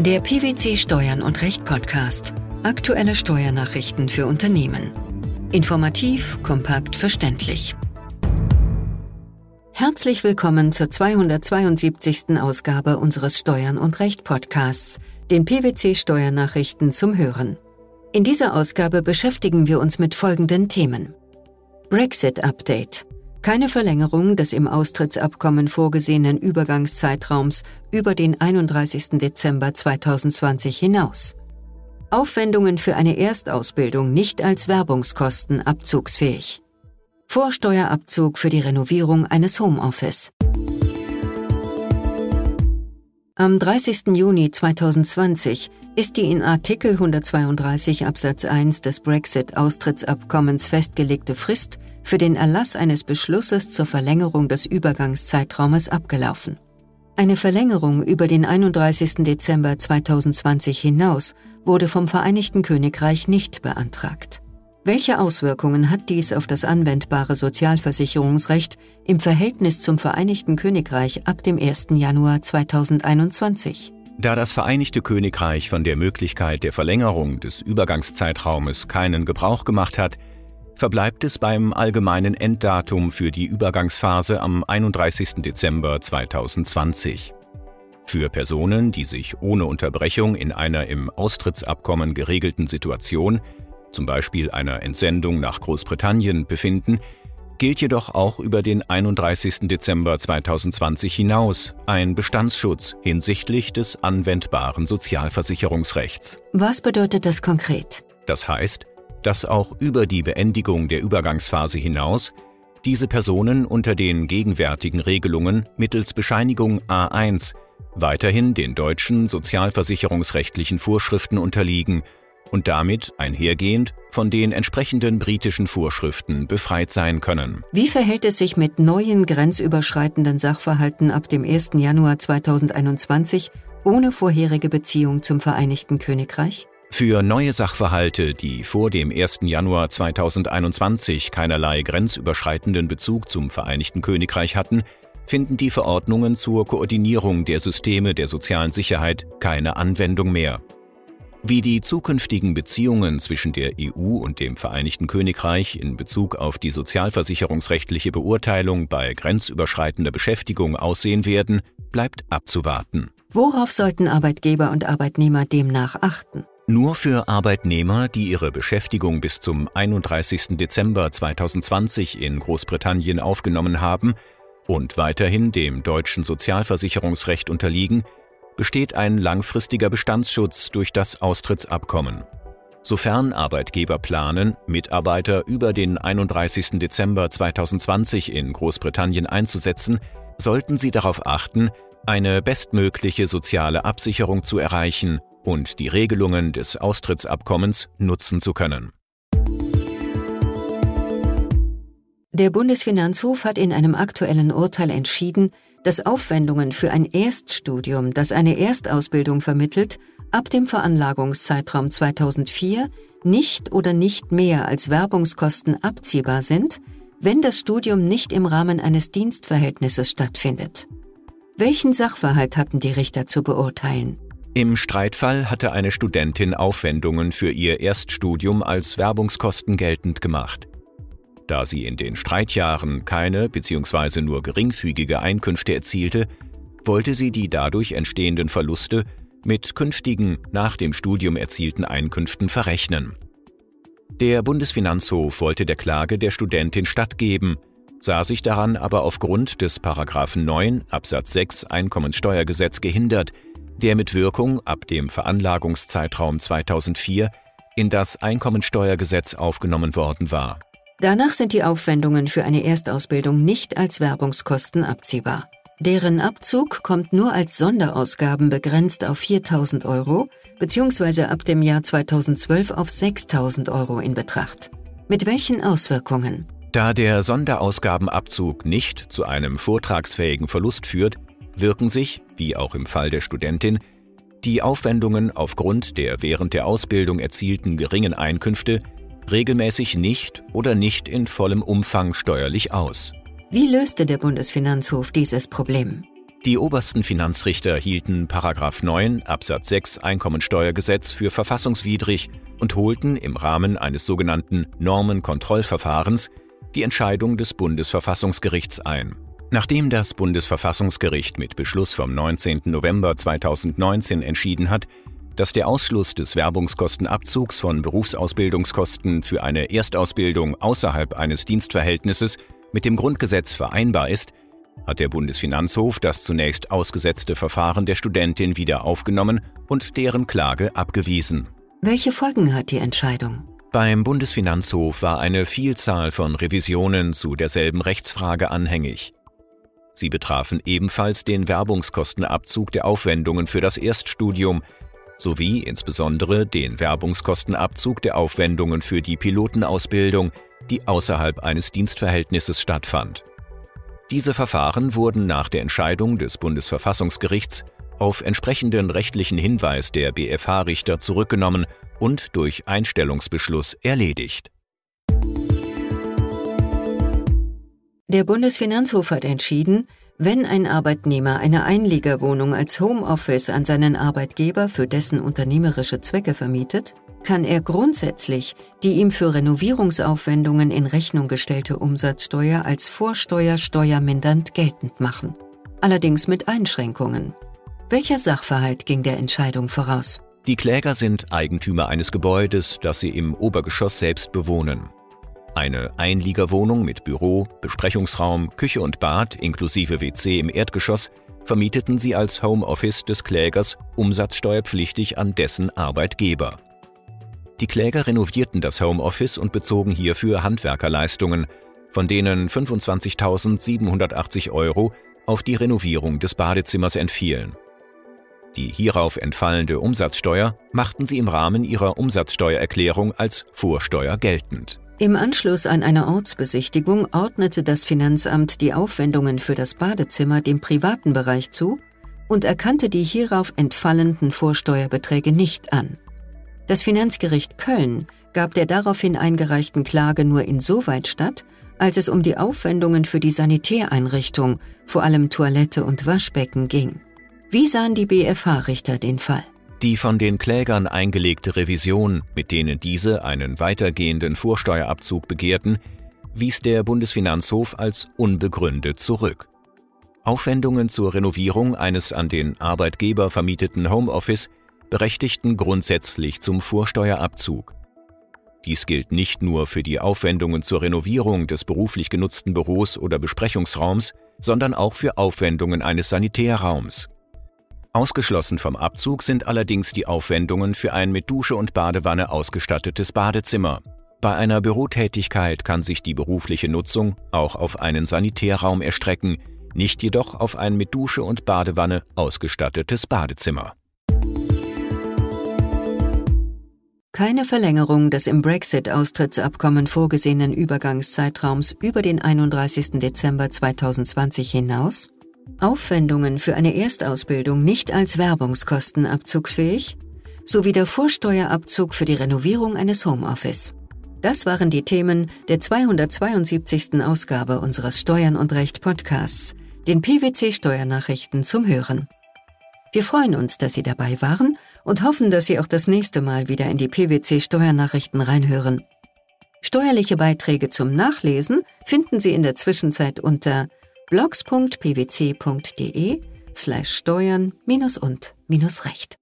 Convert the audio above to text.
Der PwC Steuern und Recht Podcast. Aktuelle Steuernachrichten für Unternehmen. Informativ, kompakt, verständlich. Herzlich willkommen zur 272. Ausgabe unseres Steuern und Recht Podcasts, den PwC Steuernachrichten zum Hören. In dieser Ausgabe beschäftigen wir uns mit folgenden Themen. Brexit Update keine Verlängerung des im Austrittsabkommen vorgesehenen Übergangszeitraums über den 31. Dezember 2020 hinaus. Aufwendungen für eine Erstausbildung nicht als Werbungskosten abzugsfähig. Vorsteuerabzug für die Renovierung eines Homeoffice. Am 30. Juni 2020 ist die in Artikel 132 Absatz 1 des Brexit-Austrittsabkommens festgelegte Frist für den Erlass eines Beschlusses zur Verlängerung des Übergangszeitraumes abgelaufen. Eine Verlängerung über den 31. Dezember 2020 hinaus wurde vom Vereinigten Königreich nicht beantragt. Welche Auswirkungen hat dies auf das anwendbare Sozialversicherungsrecht im Verhältnis zum Vereinigten Königreich ab dem 1. Januar 2021? Da das Vereinigte Königreich von der Möglichkeit der Verlängerung des Übergangszeitraumes keinen Gebrauch gemacht hat, verbleibt es beim allgemeinen Enddatum für die Übergangsphase am 31. Dezember 2020. Für Personen, die sich ohne Unterbrechung in einer im Austrittsabkommen geregelten Situation, zum Beispiel einer Entsendung nach Großbritannien, befinden, gilt jedoch auch über den 31. Dezember 2020 hinaus ein Bestandsschutz hinsichtlich des anwendbaren Sozialversicherungsrechts. Was bedeutet das konkret? Das heißt, dass auch über die Beendigung der Übergangsphase hinaus diese Personen unter den gegenwärtigen Regelungen mittels Bescheinigung A1 weiterhin den deutschen sozialversicherungsrechtlichen Vorschriften unterliegen und damit einhergehend von den entsprechenden britischen Vorschriften befreit sein können. Wie verhält es sich mit neuen grenzüberschreitenden Sachverhalten ab dem 1. Januar 2021 ohne vorherige Beziehung zum Vereinigten Königreich? Für neue Sachverhalte, die vor dem 1. Januar 2021 keinerlei grenzüberschreitenden Bezug zum Vereinigten Königreich hatten, finden die Verordnungen zur Koordinierung der Systeme der sozialen Sicherheit keine Anwendung mehr. Wie die zukünftigen Beziehungen zwischen der EU und dem Vereinigten Königreich in Bezug auf die sozialversicherungsrechtliche Beurteilung bei grenzüberschreitender Beschäftigung aussehen werden, bleibt abzuwarten. Worauf sollten Arbeitgeber und Arbeitnehmer demnach achten? Nur für Arbeitnehmer, die ihre Beschäftigung bis zum 31. Dezember 2020 in Großbritannien aufgenommen haben und weiterhin dem deutschen Sozialversicherungsrecht unterliegen, besteht ein langfristiger Bestandsschutz durch das Austrittsabkommen. Sofern Arbeitgeber planen, Mitarbeiter über den 31. Dezember 2020 in Großbritannien einzusetzen, sollten sie darauf achten, eine bestmögliche soziale Absicherung zu erreichen und die Regelungen des Austrittsabkommens nutzen zu können. Der Bundesfinanzhof hat in einem aktuellen Urteil entschieden, dass Aufwendungen für ein Erststudium, das eine Erstausbildung vermittelt, ab dem Veranlagungszeitraum 2004 nicht oder nicht mehr als Werbungskosten abziehbar sind, wenn das Studium nicht im Rahmen eines Dienstverhältnisses stattfindet. Welchen Sachverhalt hatten die Richter zu beurteilen? Im Streitfall hatte eine Studentin Aufwendungen für ihr Erststudium als Werbungskosten geltend gemacht. Da sie in den Streitjahren keine bzw. nur geringfügige Einkünfte erzielte, wollte sie die dadurch entstehenden Verluste mit künftigen nach dem Studium erzielten Einkünften verrechnen. Der Bundesfinanzhof wollte der Klage der Studentin stattgeben, sah sich daran aber aufgrund des 9 Absatz 6 Einkommenssteuergesetz gehindert, der mit Wirkung ab dem Veranlagungszeitraum 2004 in das Einkommensteuergesetz aufgenommen worden war. Danach sind die Aufwendungen für eine Erstausbildung nicht als Werbungskosten abziehbar. Deren Abzug kommt nur als Sonderausgaben begrenzt auf 4.000 Euro bzw. ab dem Jahr 2012 auf 6.000 Euro in Betracht. Mit welchen Auswirkungen? Da der Sonderausgabenabzug nicht zu einem vortragsfähigen Verlust führt, wirken sich, wie auch im Fall der Studentin, die Aufwendungen aufgrund der während der Ausbildung erzielten geringen Einkünfte regelmäßig nicht oder nicht in vollem Umfang steuerlich aus. Wie löste der Bundesfinanzhof dieses Problem? Die obersten Finanzrichter hielten 9 Absatz 6 Einkommensteuergesetz für verfassungswidrig und holten im Rahmen eines sogenannten Normenkontrollverfahrens die Entscheidung des Bundesverfassungsgerichts ein. Nachdem das Bundesverfassungsgericht mit Beschluss vom 19. November 2019 entschieden hat, dass der Ausschluss des Werbungskostenabzugs von Berufsausbildungskosten für eine Erstausbildung außerhalb eines Dienstverhältnisses mit dem Grundgesetz vereinbar ist, hat der Bundesfinanzhof das zunächst ausgesetzte Verfahren der Studentin wieder aufgenommen und deren Klage abgewiesen. Welche Folgen hat die Entscheidung? Beim Bundesfinanzhof war eine Vielzahl von Revisionen zu derselben Rechtsfrage anhängig. Sie betrafen ebenfalls den Werbungskostenabzug der Aufwendungen für das Erststudium sowie insbesondere den Werbungskostenabzug der Aufwendungen für die Pilotenausbildung, die außerhalb eines Dienstverhältnisses stattfand. Diese Verfahren wurden nach der Entscheidung des Bundesverfassungsgerichts auf entsprechenden rechtlichen Hinweis der BfH-Richter zurückgenommen und durch Einstellungsbeschluss erledigt. Der Bundesfinanzhof hat entschieden, wenn ein Arbeitnehmer eine Einliegerwohnung als Homeoffice an seinen Arbeitgeber für dessen unternehmerische Zwecke vermietet, kann er grundsätzlich die ihm für Renovierungsaufwendungen in Rechnung gestellte Umsatzsteuer als Vorsteuer steuermindernd geltend machen. Allerdings mit Einschränkungen. Welcher Sachverhalt ging der Entscheidung voraus? Die Kläger sind Eigentümer eines Gebäudes, das sie im Obergeschoss selbst bewohnen. Eine Einliegerwohnung mit Büro, Besprechungsraum, Küche und Bad inklusive WC im Erdgeschoss vermieteten sie als Homeoffice des Klägers umsatzsteuerpflichtig an dessen Arbeitgeber. Die Kläger renovierten das Homeoffice und bezogen hierfür Handwerkerleistungen, von denen 25.780 Euro auf die Renovierung des Badezimmers entfielen. Die hierauf entfallende Umsatzsteuer machten sie im Rahmen ihrer Umsatzsteuererklärung als Vorsteuer geltend. Im Anschluss an eine Ortsbesichtigung ordnete das Finanzamt die Aufwendungen für das Badezimmer dem privaten Bereich zu und erkannte die hierauf entfallenden Vorsteuerbeträge nicht an. Das Finanzgericht Köln gab der daraufhin eingereichten Klage nur insoweit statt, als es um die Aufwendungen für die Sanitäreinrichtung, vor allem Toilette und Waschbecken, ging. Wie sahen die BFH-Richter den Fall? Die von den Klägern eingelegte Revision, mit denen diese einen weitergehenden Vorsteuerabzug begehrten, wies der Bundesfinanzhof als unbegründet zurück. Aufwendungen zur Renovierung eines an den Arbeitgeber vermieteten Homeoffice berechtigten grundsätzlich zum Vorsteuerabzug. Dies gilt nicht nur für die Aufwendungen zur Renovierung des beruflich genutzten Büros oder Besprechungsraums, sondern auch für Aufwendungen eines Sanitärraums. Ausgeschlossen vom Abzug sind allerdings die Aufwendungen für ein mit Dusche und Badewanne ausgestattetes Badezimmer. Bei einer Bürotätigkeit kann sich die berufliche Nutzung auch auf einen Sanitärraum erstrecken, nicht jedoch auf ein mit Dusche und Badewanne ausgestattetes Badezimmer. Keine Verlängerung des im Brexit-Austrittsabkommen vorgesehenen Übergangszeitraums über den 31. Dezember 2020 hinaus Aufwendungen für eine Erstausbildung nicht als Werbungskosten abzugsfähig, sowie der Vorsteuerabzug für die Renovierung eines Homeoffice. Das waren die Themen der 272. Ausgabe unseres Steuern und Recht Podcasts, den PwC Steuernachrichten zum Hören. Wir freuen uns, dass Sie dabei waren und hoffen, dass Sie auch das nächste Mal wieder in die PwC Steuernachrichten reinhören. Steuerliche Beiträge zum Nachlesen finden Sie in der Zwischenzeit unter blogs.pwc.de slash steuern minus und minus recht.